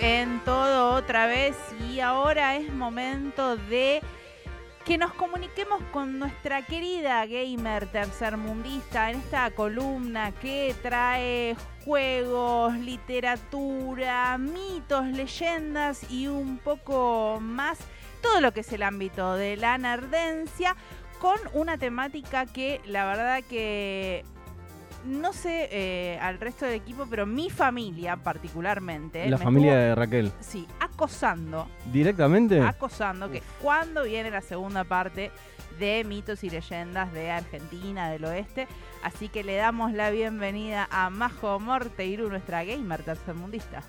En todo otra vez y ahora es momento de que nos comuniquemos con nuestra querida gamer tercermundista en esta columna que trae juegos, literatura, mitos, leyendas y un poco más todo lo que es el ámbito de la nerdencia con una temática que la verdad que no sé eh, al resto del equipo, pero mi familia particularmente. La familia estuvo, de Raquel. Sí, acosando. ¿Directamente? Acosando que cuando viene la segunda parte de mitos y leyendas de Argentina, del oeste. Así que le damos la bienvenida a Majo Morteiru, nuestra gamer tercermundista.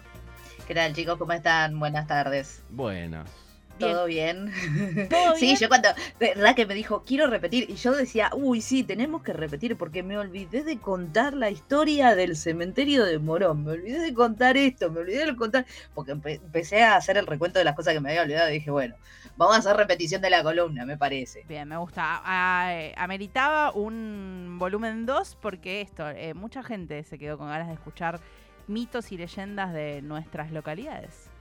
¿Qué tal chicos? ¿Cómo están? Buenas tardes. Buenas. ¿Todo bien? ¿Todo sí, bien? yo cuando Raquel me dijo, quiero repetir, y yo decía, uy, sí, tenemos que repetir, porque me olvidé de contar la historia del cementerio de Morón, me olvidé de contar esto, me olvidé de contar, porque empe- empecé a hacer el recuento de las cosas que me había olvidado y dije, bueno, vamos a hacer repetición de la columna, me parece. Bien, me gusta. Eh, ameritaba un volumen 2 porque esto, eh, mucha gente se quedó con ganas de escuchar mitos y leyendas de nuestras localidades.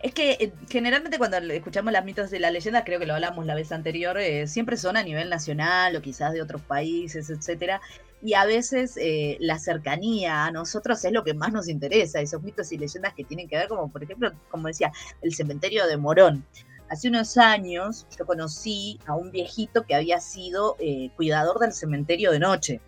Es que eh, generalmente cuando escuchamos las mitos de la leyenda, creo que lo hablamos la vez anterior, eh, siempre son a nivel nacional o quizás de otros países, etcétera. Y a veces eh, la cercanía a nosotros es lo que más nos interesa, esos mitos y leyendas que tienen que ver, como por ejemplo, como decía, el cementerio de Morón. Hace unos años yo conocí a un viejito que había sido eh, cuidador del cementerio de noche.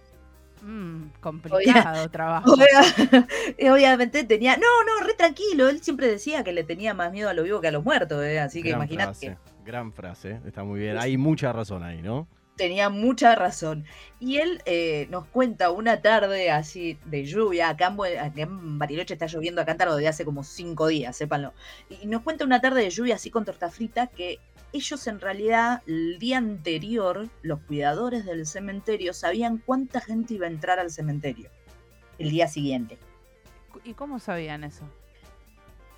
Mm, complicado trabajo. Obvia- obviamente tenía, no, no, re tranquilo, él siempre decía que le tenía más miedo a lo vivo que a los muertos, ¿eh? así que imagínate Gran frase. Está muy bien. Hay mucha razón ahí, ¿no? Tenía mucha razón. Y él eh, nos cuenta una tarde así de lluvia, acá en, acá en Bariloche está lloviendo a cántaro desde hace como cinco días, sépanlo. Y nos cuenta una tarde de lluvia así con torta frita que ellos en realidad el día anterior, los cuidadores del cementerio, sabían cuánta gente iba a entrar al cementerio el día siguiente. ¿Y cómo sabían eso?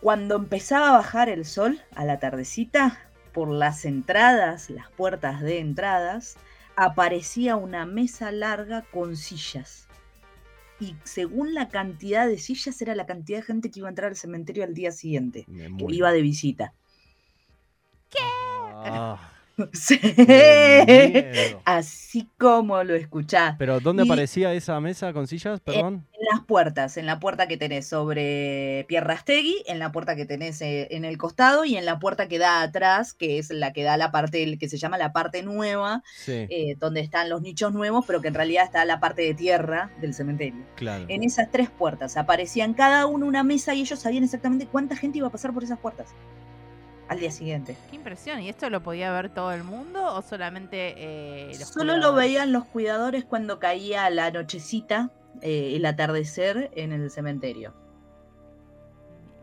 Cuando empezaba a bajar el sol a la tardecita, por las entradas, las puertas de entradas, aparecía una mesa larga con sillas. Y según la cantidad de sillas era la cantidad de gente que iba a entrar al cementerio al día siguiente, que iba de visita. Ah, Sí. Así como lo escuchás. Pero ¿dónde Y- aparecía esa mesa con sillas? Perdón. En las puertas, en la puerta que tenés sobre Pierrastegui, en la puerta que tenés eh, en el costado y en la puerta que da atrás, que es la que da la parte, el que se llama la parte nueva, Sí, eh, donde están los nichos nuevos, pero que en realidad está la parte de tierra del cementerio. claro. En esas tres puertas aparecían cada uno una mesa y ellos sabían exactamente cuánta gente iba a pasar por esas puertas al día siguiente. Qué impresión. ¿Y esto lo podía ver todo el mundo o solamente eh, los Solo lo veían los cuidadores cuando caía la nochecita, eh, el atardecer en el cementerio.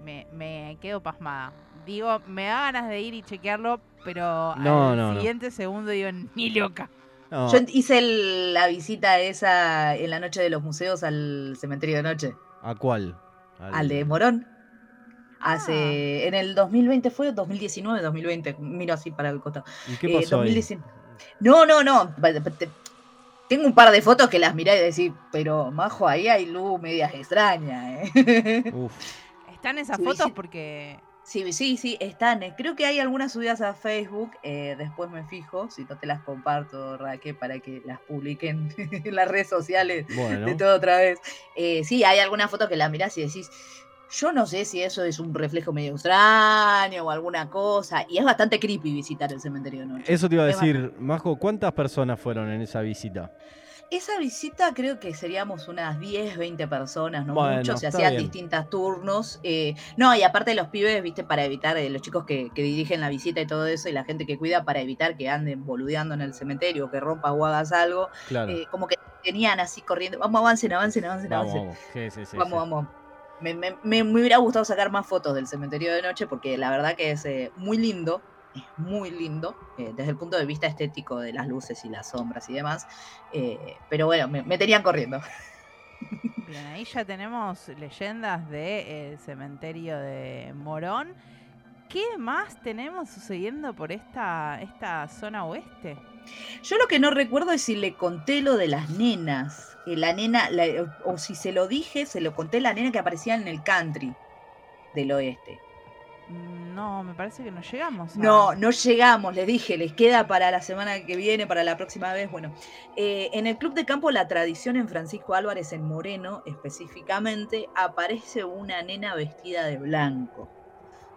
Me, me quedo pasmada. Digo, me da ganas de ir y chequearlo, pero No, al no, no. siguiente segundo digo, ni loca. No, Yo hice el- la visita esa en la noche de los museos al cementerio de noche, ¿A cuál? al de Morón. Ah. Hace, en el 2020 fue, 2019, 2020, miro así para el costado. ¿Y qué Eh, pasó ahí? 2019. No, no, no. Tengo un par de fotos que las miré y decís, pero majo, ahí hay luz medias extrañas. ¿eh? Uf, ¿Están esas Sí, fotos? sí. Porque Sí, sí, sí, están. eh, Creo que hay algunas subidas a Facebook. eh, después me fijo, si no te las comparto, Raquel, para que las publiquen en las redes sociales de todo otra vez. Eh, sí, hay algunas fotos que las mirás y decís, yo no sé si eso es un reflejo medio extraño o alguna cosa. Y es bastante creepy visitar el cementerio de noche. Eso te iba a Es decir, Majo, ¿cuántas personas fueron en esa visita? Esa visita creo que seríamos unas 10, 20 personas, no Bueno, mucho, se hacían bien. distintos turnos. eh, no, y aparte los pibes, viste, para evitar, eh, los chicos que, que dirigen la visita y todo eso, y la gente que cuida, para evitar que anden boludeando en el cementerio, que rompas o hagas algo, Claro. eh, como que tenían así corriendo, vamos, avancen, avancen, avancen, vamos, avancen. vamos. Sí, sí, sí, vamos, vamos. Me, me- hubiera gustado sacar más fotos del cementerio de noche porque la verdad que es eh, muy lindo, es muy lindo eh, desde el punto de vista estético de las luces y las sombras y demás. eh, pero bueno, me, me tenían corriendo. bien, ahí ya tenemos leyendas del cementerio de Morón. ¿Qué más tenemos sucediendo por esta, esta zona oeste? Yo lo que no recuerdo es si le conté lo de las nenas. que la nena, la- o si se lo dije, se lo conté la nena que aparecía en el country. del oeste. No, me parece que no llegamos. a- No, no llegamos, les dije, les queda para la semana que viene, para la próxima vez. Bueno, eh, en el Club de Campo La Tradición en Francisco Álvarez, en Moreno específicamente, aparece una nena vestida de blanco.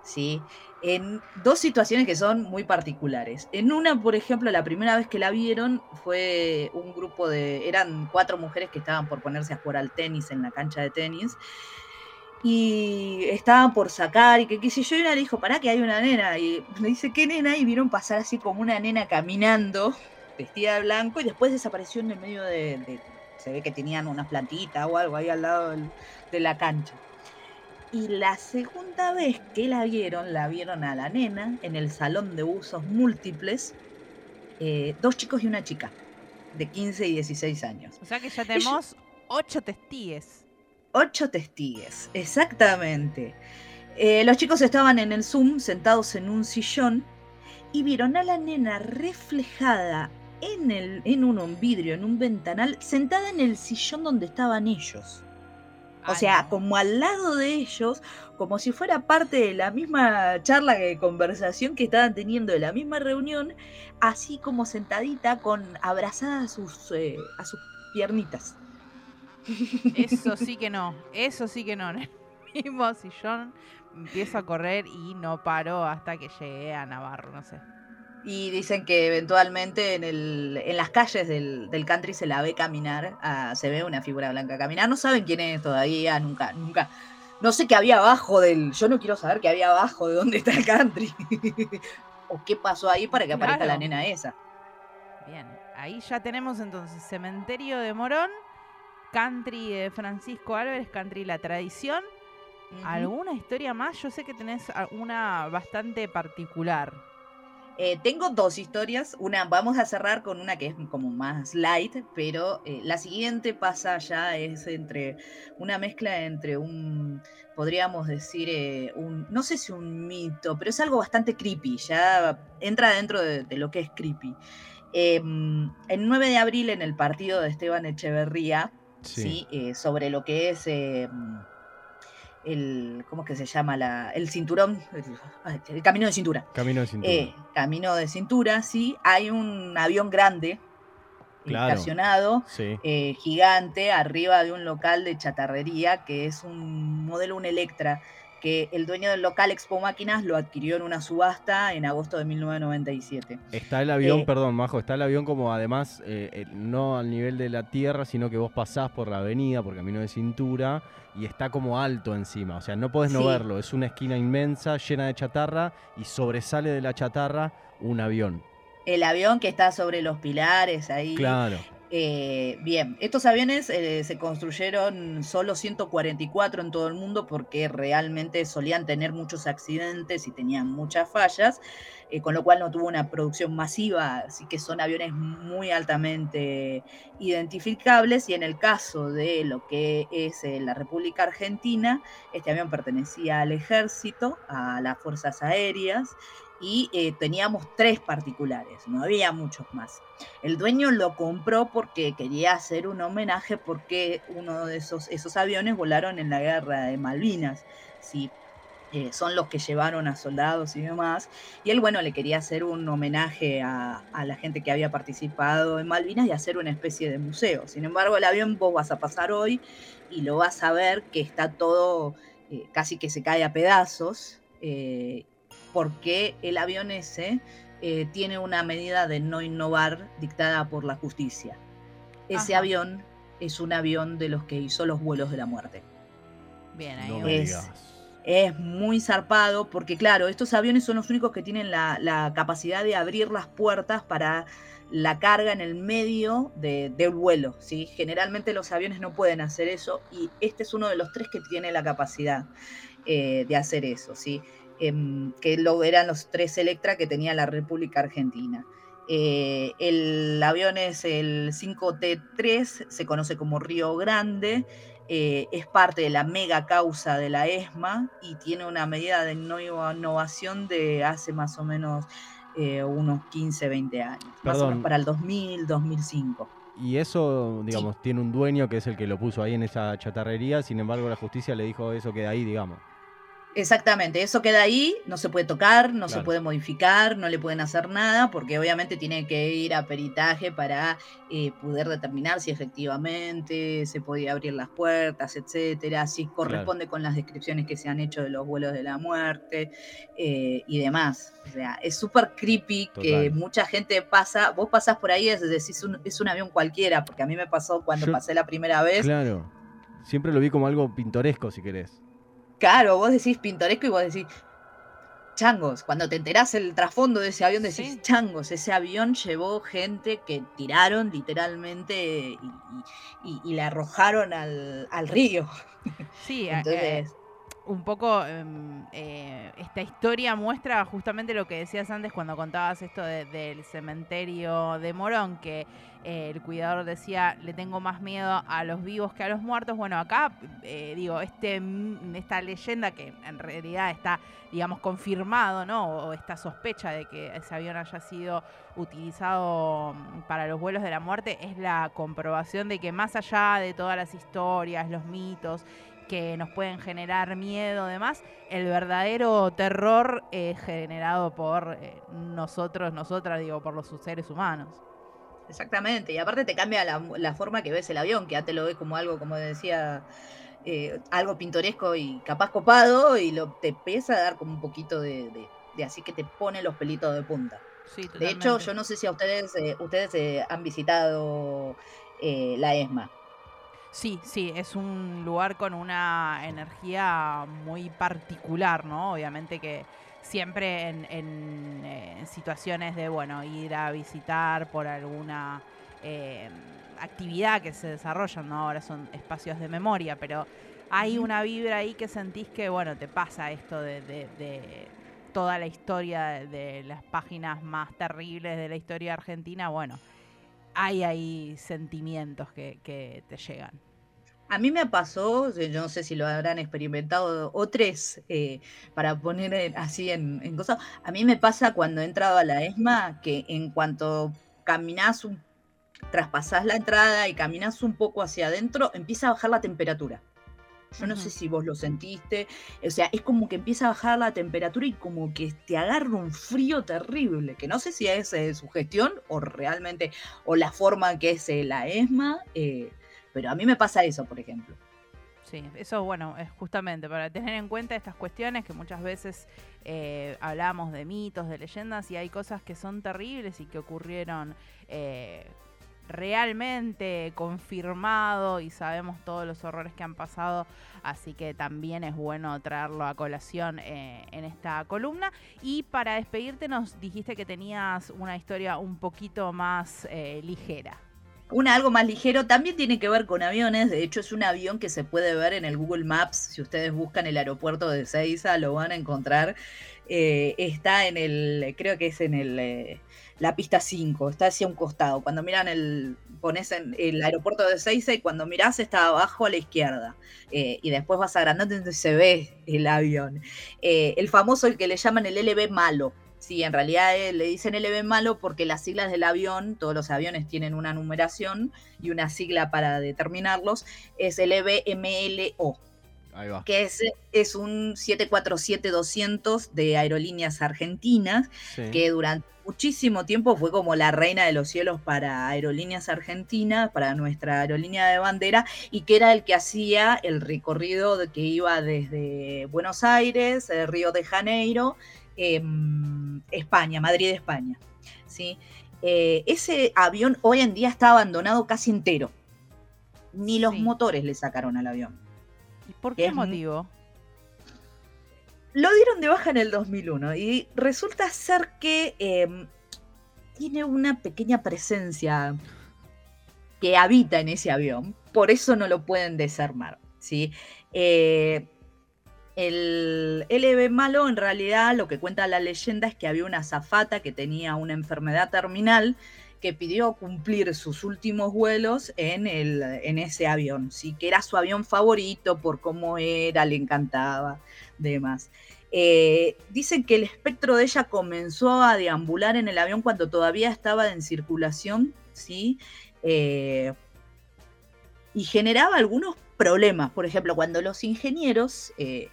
¿Sí? En dos situaciones que son muy particulares. En una, por ejemplo, la primera vez que la vieron fue un grupo de. eran cuatro mujeres que estaban por ponerse a jugar al tenis en la cancha de tenis y estaban por sacar y que qué sé yo, y una le dijo, pará que hay una nena, y le dice, ¿qué nena? Y vieron pasar así como una nena caminando, vestida de blanco, y después desapareció en el medio de, de- se ve que tenían una plantita o algo ahí al lado de la cancha. Y la segunda vez que la vieron, la vieron a la nena en el salón de usos múltiples, eh, dos chicos y una chica, de 15 y 16 años. O sea que ya tenemos ocho testigues. Ocho testigues, exactamente. Eh, los chicos estaban en el Zoom sentados en un sillón y vieron a la nena reflejada en, el, en un vidrio, en un ventanal, sentada en el sillón donde estaban ellos. O Ay, sea, no. como al lado de ellos, como si fuera parte de la misma charla, que conversación que estaban teniendo, de la misma reunión, así como sentadita, con abrazada a sus, eh, a sus piernitas. Eso sí que no, eso sí que no. En el mismo sillón empiezo a correr y no paro hasta que llegué a Navarro, no sé. Y dicen que eventualmente en, el, en las calles del, del country se la ve caminar, ah, se ve una figura blanca caminar. No saben quién es todavía, nunca, nunca. No sé qué había abajo del. Yo no quiero saber qué había abajo de dónde está el country. o qué pasó ahí para que aparezca la nena esa. Bien, ahí ya tenemos entonces Cementerio de Morón, Country de Francisco Álvarez, Country La Tradición. ¿Alguna historia más? Yo sé que tenés una bastante particular. Eh, tengo dos historias. Una, vamos a cerrar con una que es como más light, pero eh, la siguiente pasa ya, es entre una mezcla entre un, podríamos decir, eh, un, no sé si un mito, pero es algo bastante creepy, ya entra dentro de, de lo que es creepy. Em, el 9 de abril, en el partido de Esteban Echeverría, ¿sí? Sobre lo que es eh, el, ¿cómo es que se llama? La, el cinturón, el, camino de cintura. Camino de cintura. Eh, camino de cintura, sí. Hay un avión grande, Claro. estacionado, sí. eh, gigante, arriba de un local de chatarrería, que es un modelo, un Electra, que el dueño del local Expo Máquinas lo adquirió en una subasta en agosto de 1997. Está el avión, eh, perdón, Majo, está el avión como además, eh, eh, no al nivel de la tierra, sino que vos pasás por la avenida, por camino de cintura, y está como alto encima. O sea, no podés no Sí. verlo. Es una esquina inmensa, llena de chatarra, y sobresale de la chatarra un avión. El avión que está sobre los pilares ahí. Claro. Eh, bien, estos aviones eh, se construyeron solo 144 en todo el mundo porque realmente solían tener muchos accidentes y tenían muchas fallas, eh, con lo cual no tuvo una producción masiva, así que son aviones muy altamente identificables y en el caso de lo que es eh, la República Argentina, este avión pertenecía al ejército, a las fuerzas aéreas y eh, teníamos tres particulares, no había muchos más. El dueño lo compró porque quería hacer un homenaje porque uno de esos, esos aviones volaron en la guerra de Malvinas. Eh, son los que llevaron a soldados y demás. Y él, bueno, le quería hacer un homenaje a, a la gente que había participado en Malvinas y hacer una especie de museo. Sin embargo, el avión vos vas a pasar hoy y lo vas a ver que está todo eh, casi que se cae a pedazos. eh, porque el avión ese eh, tiene una medida de no innovar dictada por la justicia. Ese Ajá. avión es un avión de los que hizo los vuelos de la muerte. Bien, ahí No Es- muy zarpado porque, claro, estos aviones son los únicos que tienen la, la capacidad de abrir las puertas para la carga en el medio de- del vuelo. ¿sí? Generalmente los aviones no pueden hacer eso y este es uno de los tres que tiene la capacidad eh, de hacer eso. ¿sí? Em, que lo, eran los tres Electra que tenía la República Argentina. Eh, el avión es el 5T3, se conoce como Río Grande, eh, es parte de la mega causa de la ESMA y tiene una medida de no innovación de hace más o menos eh, unos 15, 20 años, más o menos para el 2000, 2005. Y eso, digamos, tiene un dueño que es el que lo puso ahí en esa chatarrería, sin embargo la justicia le dijo eso queda ahí, digamos. Exactamente, eso queda ahí, no se puede tocar, no se puede modificar, no le pueden hacer nada, porque obviamente tiene que ir a peritaje para eh, poder determinar si efectivamente se podía abrir las puertas, etcétera, si corresponde con las descripciones que se han hecho de los vuelos de la muerte eh, y demás. O sea, es súper creepy que mucha gente pasa, vos pasás por ahí y decís un- es un avión cualquiera, porque a mí me pasó cuando Yo- pasé la primera vez. Claro. Siempre lo vi como algo pintoresco, si querés. Claro, vos decís pintoresco y vos decís changos. Cuando te enterás el trasfondo de ese avión, decís Sí. changos. Ese avión llevó gente que tiraron literalmente y, y- y- la arrojaron al, al río. Sí, eh, Entonces, un poco em, eh, esta historia muestra justamente lo que decías antes cuando contabas esto de- del cementerio de Morón, que eh, el cuidador decía, le tengo más miedo a los vivos que a los muertos. Bueno, acá, eh, digo, este, mm, esta leyenda que en realidad está, digamos, confirmado, ¿no? O esta sospecha de que ese avión haya sido utilizado mm, para los vuelos de la muerte es la comprobación de que más allá de todas las historias, los mitos, que nos pueden generar miedo, demás, el verdadero terror es generado por eh, nosotros, nosotras, digo, por los seres humanos. Exactamente. Y aparte te cambia la, la forma que ves el avión, que ya te lo ves como algo, como decía, eh, algo pintoresco y capaz copado, y lo, te empieza a dar como un poquito de, de- de así que te pone los pelitos de punta. Sí, De hecho, yo no sé si a ustedes, eh, ustedes eh, han visitado eh, la ESMA. Sí, sí, es un lugar con una energía muy particular, ¿no? Obviamente que siempre en, en, eh, situaciones de, bueno, ir a visitar por alguna eh, actividad que se desarrollan, ¿no? Ahora son espacios de memoria, pero hay una vibra ahí que sentís que, bueno, te pasa esto de, de- de toda la historia de, de las páginas más terribles de la historia argentina, bueno, hay ahí sentimientos que, que te llegan. A mí me pasó, eh, yo no sé si lo habrán experimentado otros, eh, para poner en- así en, en cosas. A mí me pasa cuando he entrado a la ESMA que en cuanto caminás, un, traspasás la entrada y caminás un poco hacia adentro, empieza a bajar la temperatura. Yo no sé si vos lo sentiste, o sea, es como que empieza a bajar la temperatura y como que te agarra un frío terrible, que no sé si es eh, su gestión o realmente, o la forma que es eh, la ESMA, eh, pero a mí me pasa eso, por ejemplo. Sí, eso bueno, es justamente para tener en cuenta estas cuestiones que muchas veces eh, hablamos de mitos, de leyendas y hay cosas que son terribles y que ocurrieron eh, realmente confirmado y sabemos todos los horrores que han pasado, así que también es bueno traerlo a colación eh, en esta columna. Y para despedirte nos dijiste que tenías una historia un poquito más eh, ligera. Una algo más ligero también tiene que ver con aviones. De hecho, es un avión que se puede ver en el Google Maps. Si ustedes buscan el aeropuerto de Seiza, lo van a encontrar. Eh, está en el, creo que es en el, eh, la pista 5, está hacia un costado. Cuando miran el, pones en el aeropuerto de Seiza y cuando mirás está abajo a la izquierda. Eh, y después vas agrandando donde se ve el avión. El famoso, el que le llaman el LB malo. Sí, en realidad eh, le dicen LB malo porque las siglas del avión, todos los aviones tienen una numeración y una sigla para determinarlos, es LBMLO, Ahí va. que es, es un 747-200 de aerolíneas argentinas, Sí. que durante muchísimo tiempo fue como la reina de los cielos para aerolíneas argentinas, para nuestra aerolínea de bandera, y que era el que hacía el recorrido de- que iba desde Buenos Aires, eh, Río de Janeiro, España, Madrid, España. ¿sí? Eh, ese avión hoy en día está abandonado casi entero. Ni los Sí. motores le sacaron al avión. ¿Y por qué Es motivo? Lo dieron de baja en el 2001 y resulta ser que em, tiene una pequeña presencia que habita en ese avión, por eso no lo pueden desarmar. ¿sí? Eh, el LB malo, en realidad, lo que cuenta la leyenda es que había una azafata que tenía una enfermedad terminal que pidió cumplir sus últimos vuelos en, el, en ese avión, ¿sí? que era su avión favorito por cómo era, le encantaba, demás. Eh, dicen que el espectro de ella comenzó a deambular en el avión cuando todavía estaba en circulación, ¿sí? Eh, y generaba algunos problemas. Por ejemplo, cuando los ingenieros eh,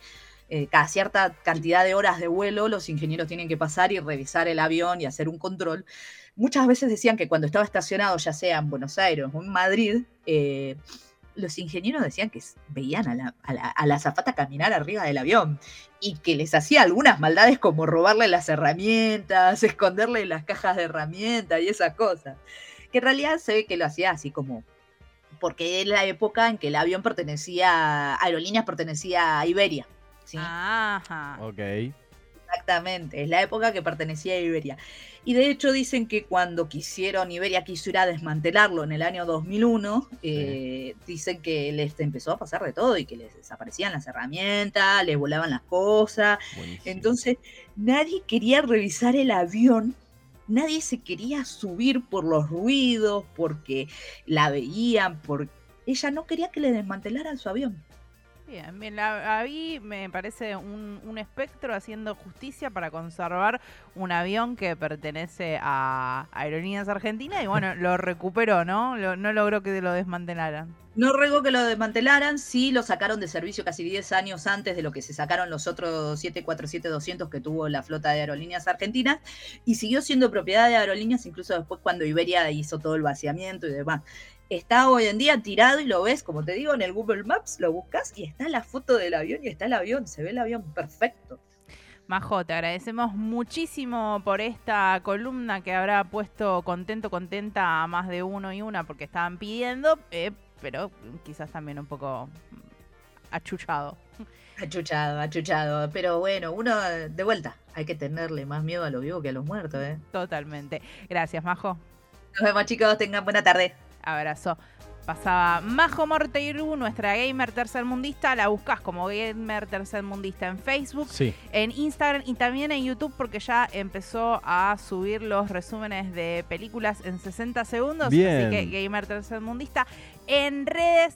eh, cada cierta cantidad de horas de vuelo los ingenieros tienen que pasar y revisar el avión y hacer un control. Muchas veces decían que cuando estaba estacionado, ya sea en Buenos Aires o en Madrid, eh, los ingenieros decían que veían a la, a, la, azafata caminar arriba del avión y que les hacía algunas maldades como robarle las herramientas, esconderle las cajas de herramientas y esas cosas. Que en realidad se ve que lo hacía así como porque es la época en que el avión pertenecía, aerolíneas pertenecía a Iberia. Ajá. Ok. Exactamente, es la época que pertenecía a Iberia. Y de hecho dicen que cuando quisieron, Iberia quiso ir a desmantelarlo en el año 2001, eh, dicen que les empezó a pasar de todo y que les desaparecían las herramientas, les volaban las cosas. Entonces nadie quería revisar el avión nadie se quería subir por los ruidos, porque la veían, porque ella no quería que le desmantelaran su avión. Bien, bien, la, vi, me parece un, un, espectro haciendo justicia para conservar un avión que pertenece a Aerolíneas Argentinas y bueno, lo recuperó, ¿no? no logró que lo desmantelaran. No ruego que lo desmantelaran, sí lo sacaron de servicio casi 10 años antes de lo que se sacaron los otros 747-200 que tuvo la flota de aerolíneas argentinas y siguió siendo propiedad de aerolíneas incluso después cuando Iberia hizo todo el vaciamiento y demás está hoy en día tirado y lo ves, como te digo, en el Google Maps, lo buscas y está la foto del avión y está el avión, se ve el avión perfecto. Majo, te agradecemos muchísimo por esta columna que habrá puesto contento, contenta a más de uno y una porque estaban pidiendo, eh, pero quizás también un poco achuchado. Achuchado, achuchado. Pero bueno, uno de vuelta, hay que tenerle más miedo a los vivos que a los muertos, ¿eh? Totalmente. Gracias, Majo. Nos vemos, chicos. Tengan buena tarde. Abrazo. Pasaba Majo Morteiru, nuestra gamer tercermundista. La buscas como gamer tercermundista en Facebook, en Instagram y también en YouTube porque ya empezó a subir los resúmenes de películas en 60 segundos. Así que gamer tercermundista en redes